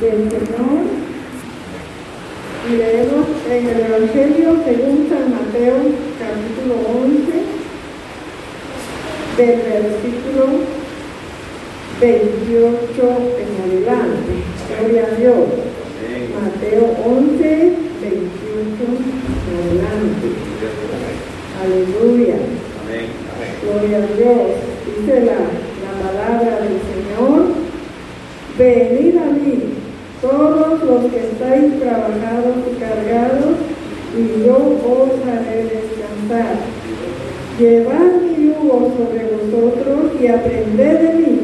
del Señor y leemos en el Evangelio según San Mateo capítulo 11 del versículo 28 en adelante. Gloria a Dios. Mateo 11, 28 en adelante. Aleluya. Gloria a Dios. Dice la, la palabra del Señor. Venid a mí, todos los que estáis trabajados y cargados, y yo os haré descansar. Llevad mi yugo sobre vosotros y aprended de mí,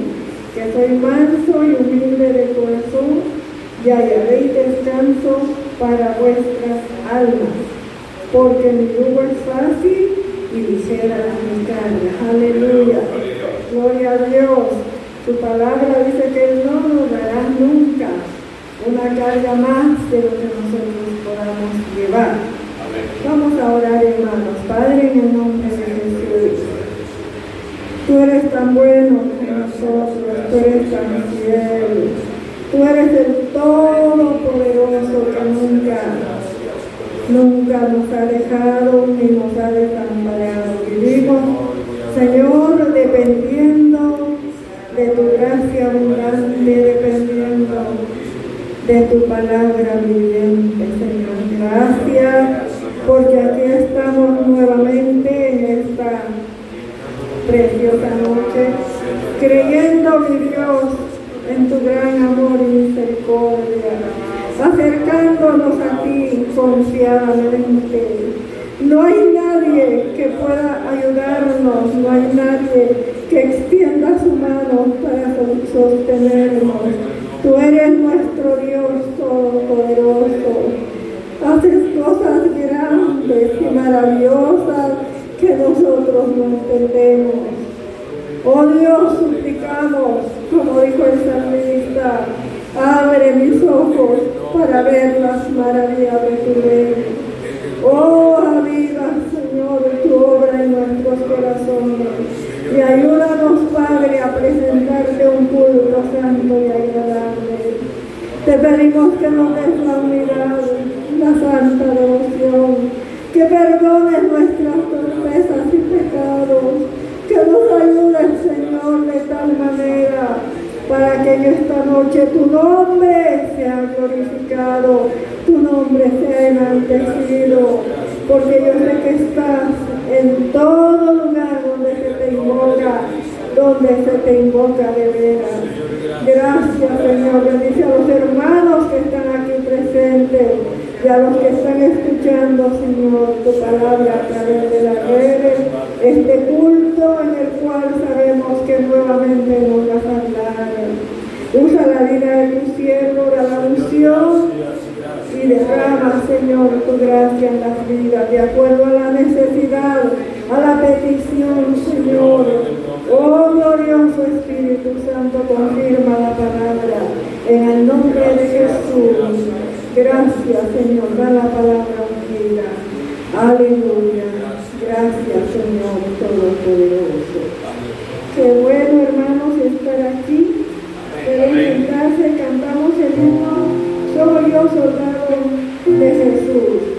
que soy manso y humilde de corazón, y hallaréis descanso para vuestras almas, porque mi yugo es fácil y ligera mi carga. Aleluya. Gloria a Dios. Su palabra dice que Él no nos dará carga más de lo que nosotros podamos llevar. Vamos a orar, hermanos. Padre, en el nombre de Jesús. Tú eres tan bueno con nosotros, tú eres tan fiel. Tú eres el Todopoderoso que nunca, nunca nos ha dejado ni nos ha desamparado. Vivimos, Señor, dependiendo de tu gracia abundante, de tu palabra viviente, Señor. Gracias, porque aquí estamos nuevamente en esta preciosa noche, creyendo, mi Dios, en tu gran amor y misericordia, acercándonos a ti confiadamente. No hay nadie que pueda ayudarnos, no hay nadie que extienda su mano para sostenernos. Tú eres nuestro Dios todopoderoso. Haces cosas grandes y maravillosas que nosotros no entendemos. Oh Dios, suplicamos, como dijo el salmista, abre mis ojos para ver las maravillas de tu reino. Oh, aviva, Señor, tu obra en nuestros corazones. Y ayúdanos, Padre, a presentarte un culto santo y agradable. Te pedimos que nos des la unidad, la santa devoción, que perdones nuestras torpezas y pecados, que nos ayudes, Señor, de tal manera para que en esta noche tu nombre sea glorificado, tu nombre sea enaltecido, porque yo sé que estás en todo lugar donde se te invoca, donde se te invoca de veras. Gracias, Señor. Bendice a los hermanos que están aquí presentes y a los que están escuchando, Señor, tu palabra a través de las redes, este culto en el cual sabemos que nuevamente nos vas a hablar. Usa la vida de tu siervo, la unción y derrama, Señor, tu gracia en las vidas, de acuerdo a la necesidad, a la petición, Señor. Oh glorioso Espíritu Santo, confirma la palabra en el nombre de Jesús. Gracias, Señor, da la palabra unida. Aleluya. Gracias, Señor Todopoderoso. Qué bueno, hermanos, estar aquí. Pueden sentarse, cantamos el himno. Soy yo, soldado de Jesús.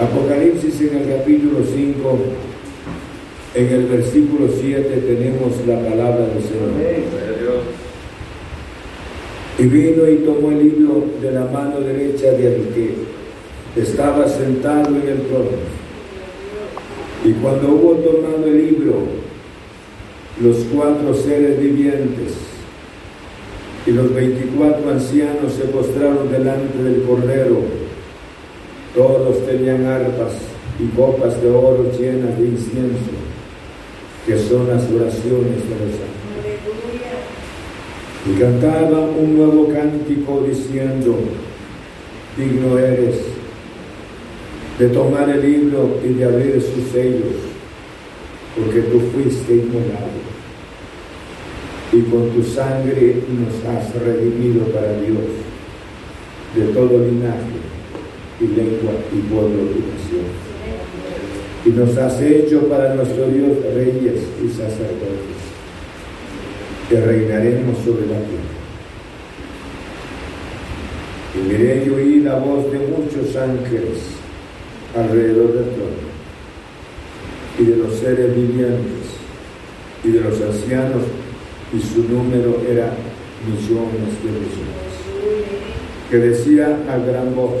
Apocalipsis en el capítulo 5, en el versículo 7 tenemos la palabra del Señor. Y vino y tomó el libro de la mano derecha de que estaba sentado en el trono. Y cuando hubo tomado el libro, los cuatro seres vivientes y los veinticuatro ancianos se postraron delante del Cordero. Todos tenían arpas y copas de oro llenas de incienso, que son las oraciones de los ángeles. Y cantaban un nuevo cántico diciendo, digno eres de tomar el libro y de abrir sus sellos, porque tú fuiste inmolado y con tu sangre nos has redimido para Dios de todo linaje y lengua y pueblo y nación. Y nos has hecho para nuestro Dios reyes y sacerdotes, que reinaremos sobre la tierra. Y miré y oí la voz de muchos ángeles alrededor del trono, y de los seres vivientes, y de los ancianos, y su número era millones de millones, que decía a gran voz,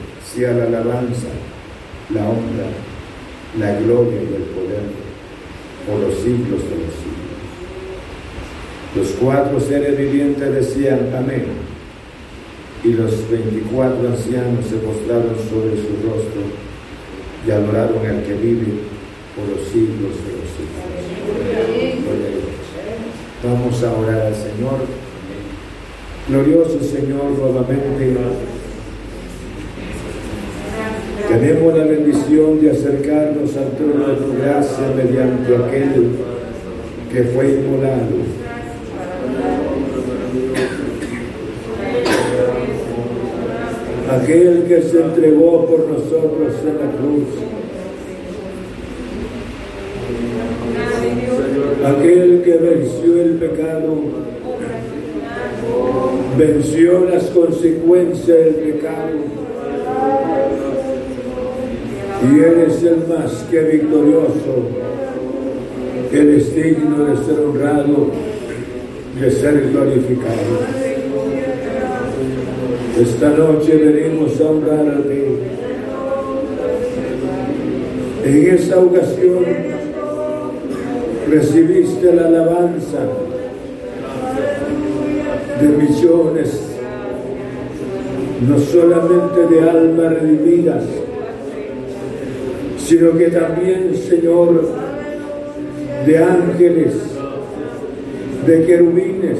sea la alabanza, la honra, la gloria y el poder por los siglos de los siglos. Los cuatro seres vivientes decían, amén y los veinticuatro ancianos se postraron sobre su rostro y adoraron al que vive por los siglos de los siglos. Vamos a orar al Señor. Glorioso Señor, nuevamente tenemos la bendición de acercarnos al trono de tu gracia mediante aquel que fue inmolado. Aquel que se entregó por nosotros en la cruz, aquel que venció el pecado, venció las consecuencias del pecado, y eres el más que victorioso, eres digno de ser honrado, de ser glorificado. Esta noche venimos a honrar a ti. En esa ocasión recibiste la alabanza de millones, no solamente de almas redimidas, sino que también, Señor, de ángeles, de querubines,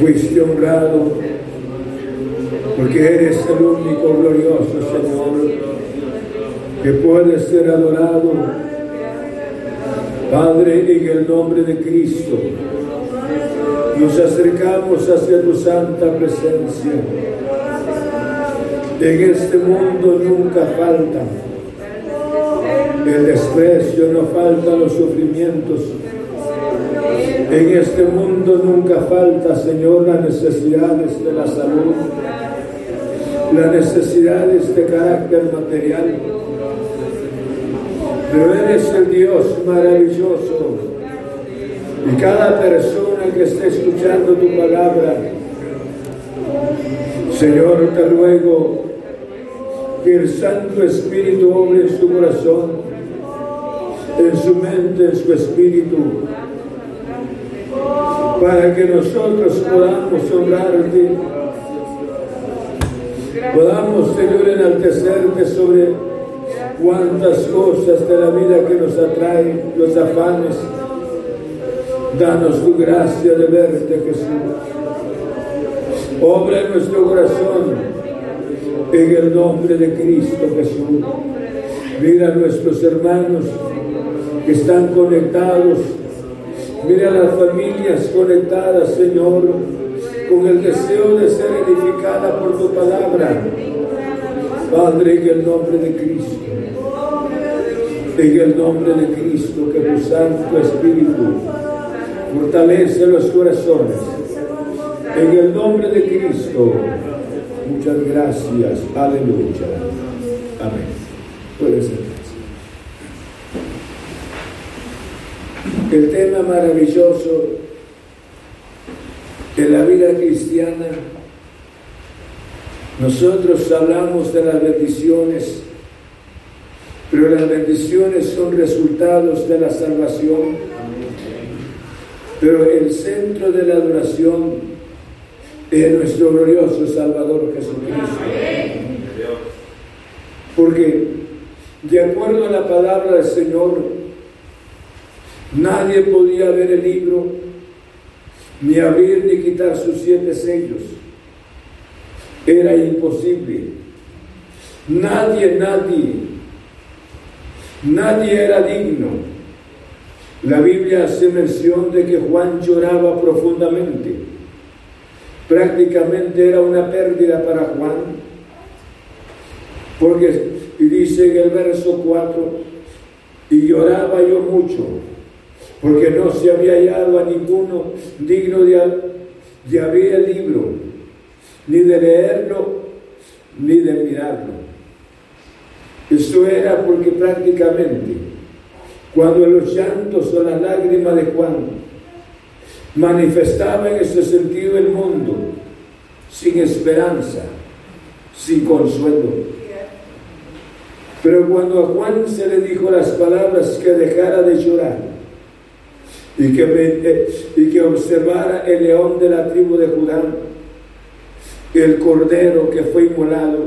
fuiste honrado, porque eres el único glorioso Señor que puede ser adorado. Padre, en el nombre de Cristo, nos acercamos hacia tu santa presencia. En este mundo nunca falta el desprecio, no faltan los sufrimientos, en este mundo nunca falta, Señor, las necesidades de la salud, las necesidades de carácter material. Pero eres el Dios maravilloso. Y cada persona que esté escuchando tu palabra, Señor, te ruego que el Santo Espíritu obre en su corazón, en su mente, en su espíritu para que nosotros podamos honrarte, podamos, Señor, enaltecerte sobre cuántas cosas de la vida que nos atraen, los afanes. Danos tu gracia de verte, Jesús. Obra nuestro corazón, en el nombre de Cristo Jesús. Mira a nuestros hermanos que están conectados. Mira a las familias conectadas, Señor, con el deseo de ser edificada por tu palabra. Padre, en el nombre de Cristo. En el nombre de Cristo, que tu Santo Espíritu fortalece los corazones. En el nombre de Cristo. Muchas gracias. Aleluya. Amén. Puede ser. El tema maravilloso de la vida cristiana, nosotros hablamos de las bendiciones, pero las bendiciones son resultados de la salvación. Pero el centro de la adoración es nuestro glorioso Salvador Jesucristo. Porque de acuerdo a la palabra del Señor, nadie podía ver el libro, ni abrir ni quitar sus siete sellos. Era imposible. Nadie, nadie, nadie era digno. La Biblia hace mención de que Juan lloraba profundamente. Prácticamente era una pérdida para Juan, porque y dice en el verso 4, y lloraba yo mucho, porque no se había hallado a ninguno digno de, de abrir el libro, ni de leerlo, ni de mirarlo. Eso era porque prácticamente cuando los llantos o las lágrimas de Juan manifestaban ese sentido el mundo, sin esperanza, sin consuelo. Pero cuando a Juan se le dijo las palabras que dejara de llorar y que, eh, y que observara el león de la tribu de Judá, el cordero que fue inmolado,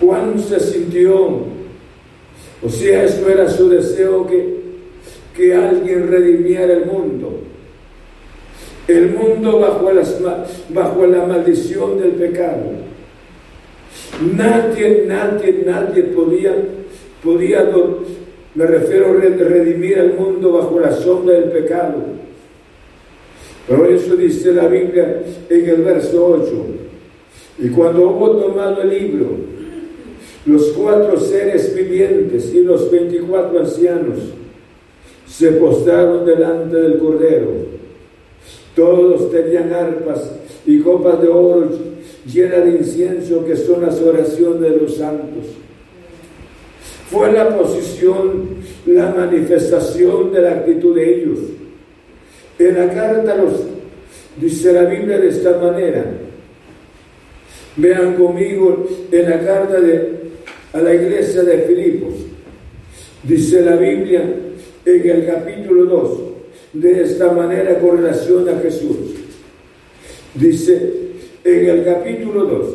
Juan se sintió, o sea, eso era su deseo que, que alguien redimiera el mundo. El mundo bajo, las, bajo la maldición del pecado Nadie, nadie, nadie podía, podía, me refiero a redimir al mundo bajo la sombra del pecado. Pero eso dice la Biblia en el verso 8. Y cuando hubo tomado el libro, los cuatro seres vivientes y los veinticuatro ancianos se postraron delante del Cordero. Todos tenían arpas y copas de oro llena de incienso que son las oraciones de los santos. Fue la posición, la manifestación de la actitud de ellos. En la carta los dice la Biblia de esta manera. Vean conmigo en la carta de, a la iglesia de Filipos. Dice la Biblia en el capítulo 2, de esta manera con relación a Jesús. Dice, en el capítulo 2,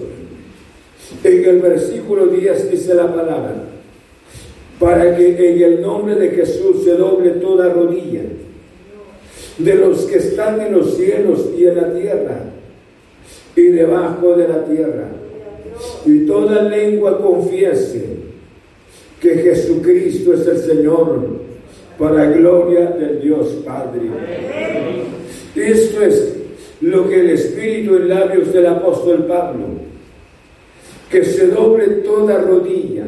en el versículo 10 dice la palabra, para que en el nombre de Jesús se doble toda rodilla de los que están en los cielos y en la tierra y debajo de la tierra, y toda lengua confiese que Jesucristo es el Señor para gloria del Dios Padre. Esto es lo que el Espíritu en labios del apóstol Pablo, que se doble toda rodilla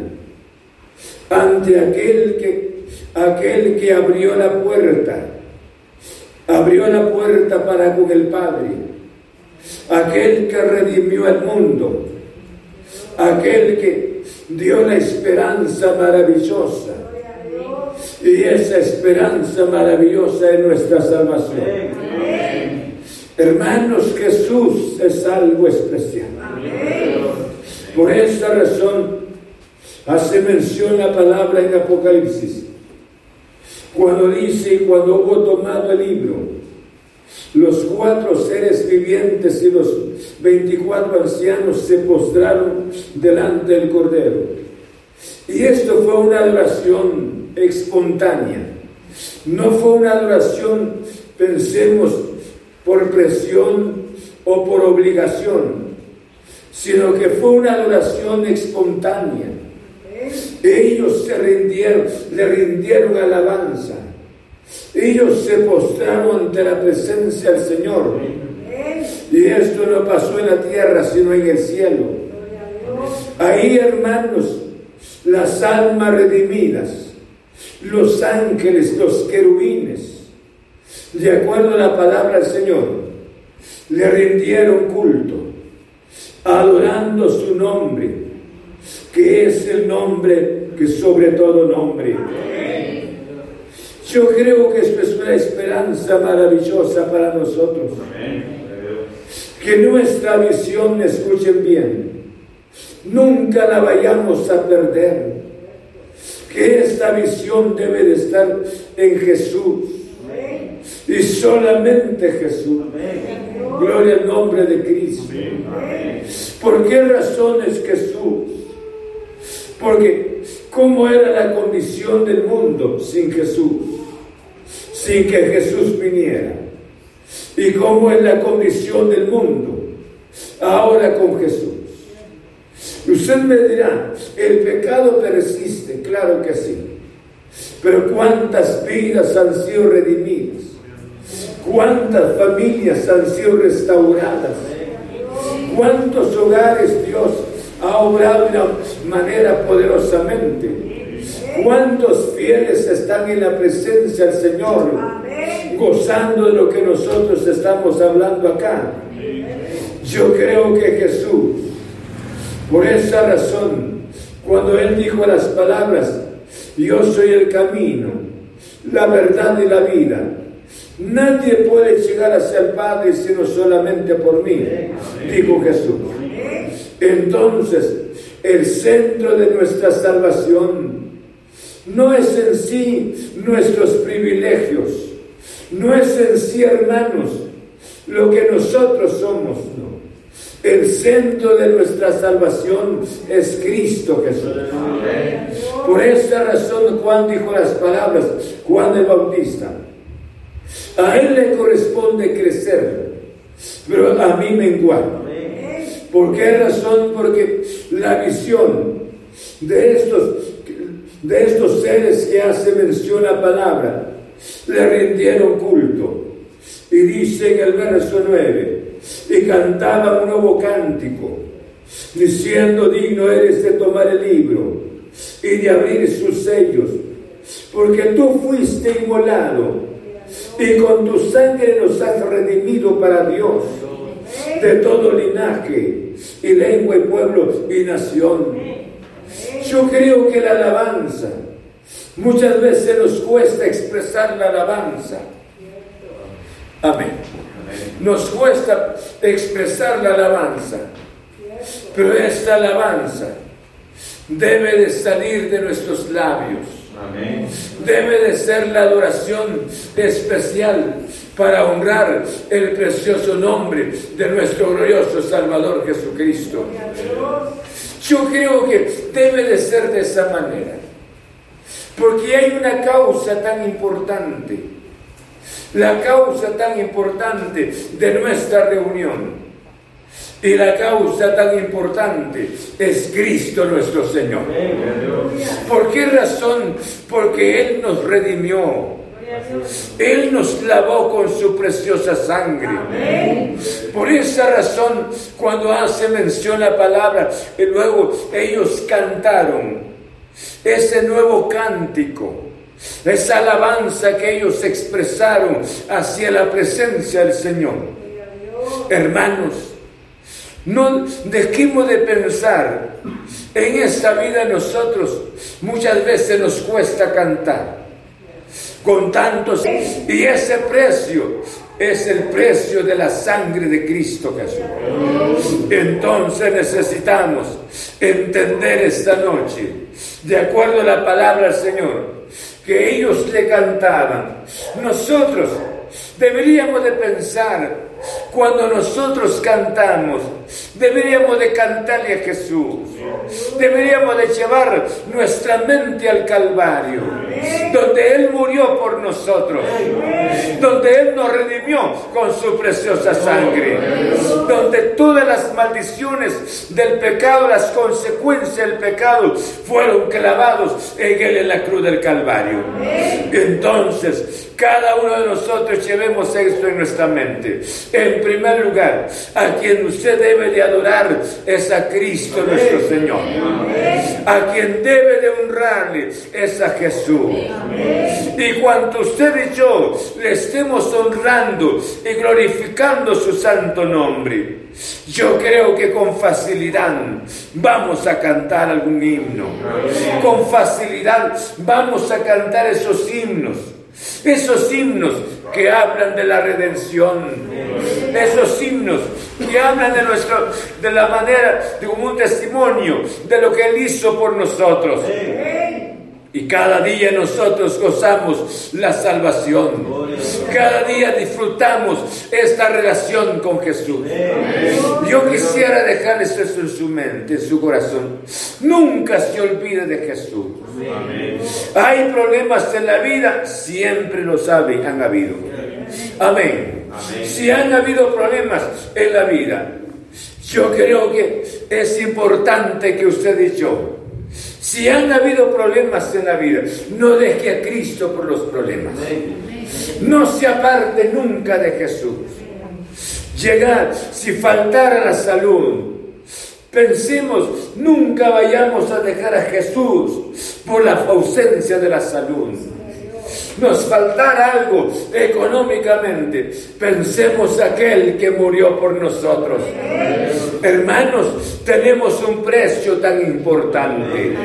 ante aquel que, aquel que abrió la puerta, abrió la puerta para con el Padre, aquel que redimió al mundo, aquel que dio la esperanza maravillosa. Y esa esperanza maravillosa es nuestra salvación. Hermanos, Jesús es algo especial. Por esa razón hace mención la palabra en Apocalipsis. Cuando dice, cuando hubo tomado el libro, los cuatro seres vivientes y los veinticuatro ancianos se postraron delante del Cordero. Y esto fue una adoración espontánea. No fue una adoración, pensemos, por presión o por obligación, sino que fue una adoración espontánea. Ellos se rindieron, le rindieron alabanza. Ellos se postraron ante la presencia del Señor. Y esto no pasó en la tierra, sino en el cielo. Ahí, hermanos, las almas redimidas, los ángeles, los querubines, de acuerdo a la palabra del Señor, le rindieron culto, adorando su nombre, que es el nombre que sobre todo nombre. Yo creo que esto es una esperanza maravillosa para nosotros. Que nuestra visión, escuchen bien, nunca la vayamos a perder. Que esta visión debe de estar en Jesús. Y solamente Jesús. Gloria al nombre de Cristo. ¿Por qué razones Jesús? Porque ¿cómo era la condición del mundo sin Jesús? Sin que Jesús viniera. ¿Y cómo es la condición del mundo ahora con Jesús? Usted me dirá, el pecado persiste, claro que sí. Pero ¿cuántas vidas han sido redimidas? ¿Cuántas familias han sido restauradas? ¿Cuántos hogares Dios ha obrado de una manera poderosamente? ¿Cuántos fieles están en la presencia del Señor, gozando de lo que nosotros estamos hablando acá? Yo creo que Jesús, por esa razón, cuando Él dijo las palabras, yo soy el camino, la verdad y la vida, nadie puede llegar hacia el Padre sino solamente por mí, dijo Jesús. Entonces, el centro de nuestra salvación no es en sí nuestros privilegios, no es en sí, hermanos, lo que nosotros somos, no. El centro de nuestra salvación es Cristo Jesús. Por esta razón Juan dijo las palabras, Juan el Bautista, a él le corresponde crecer, pero a mí menguar. ¿Por qué razón? Porque la visión de estos, de estos seres que hace mención la palabra, le rindieron culto. Y dice en el verso 9, y cantaba un nuevo cántico, diciendo, digno eres de tomar el libro y de abrir sus sellos, porque tú fuiste inmolado y con tu sangre nos has redimido para Dios de todo linaje y lengua y pueblo y nación. Yo creo que la alabanza, muchas veces nos cuesta expresar la alabanza. Amén. Nos cuesta expresar la alabanza, pero esta alabanza debe de salir de nuestros labios. Debe de ser la adoración especial para honrar el precioso nombre de nuestro glorioso Salvador Jesucristo. Yo creo que debe de ser de esa manera, porque hay una causa tan importante, la causa tan importante de nuestra reunión. Y la causa tan importante es Cristo nuestro Señor. ¿Por qué razón? Porque Él nos redimió. Él nos lavó con su preciosa sangre. Por esa razón, cuando hace mención la palabra, y luego ellos cantaron ese nuevo cántico, esa alabanza que ellos expresaron hacia la presencia del Señor. Hermanos, no dejemos de pensar en esta vida nosotros muchas veces nos cuesta cantar con tantos y ese precio es el precio de la sangre de Cristo Jesús. Entonces necesitamos entender esta noche, de acuerdo a la palabra del Señor, que ellos le cantaban. Nosotros deberíamos de pensar cuando nosotros cantamos, deberíamos de cantarle a Jesús. Deberíamos de llevar nuestra mente al Calvario, donde Él murió por nosotros, donde Él nos redimió con su preciosa sangre, donde todas las maldiciones del pecado, las consecuencias del pecado fueron clavados en Él en la cruz del Calvario. Entonces, cada uno de nosotros llevemos esto en nuestra mente. En primer lugar, a quien usted debe de adorar es a Cristo nuestro Señor. A quien debe de honrarle es a Jesús. Y cuanto usted y yo le estemos honrando y glorificando su santo nombre, yo creo que con facilidad vamos a cantar algún himno. Con facilidad vamos a cantar esos himnos. Esos himnos que hablan de la redención, esos himnos que hablan de nuestro, de la manera, de un testimonio de lo que Él hizo por nosotros. Y cada día nosotros gozamos la salvación. Cada día disfrutamos esta relación con Jesús. Yo quisiera dejarles eso en su mente, en su corazón. Nunca se olvide de Jesús. Hay problemas en la vida, siempre lo sabe, han habido. Amén. Si han habido problemas en la vida, yo creo que es importante que usted y yo si han habido problemas en la vida, no deje a Cristo por los problemas. No se aparte nunca de Jesús. Llegar, si faltara la salud, pensemos, nunca vayamos a dejar a Jesús por la ausencia de la salud nos faltara algo económicamente, pensemos aquel que murió por nosotros. Hermanos, tenemos un precio tan importante.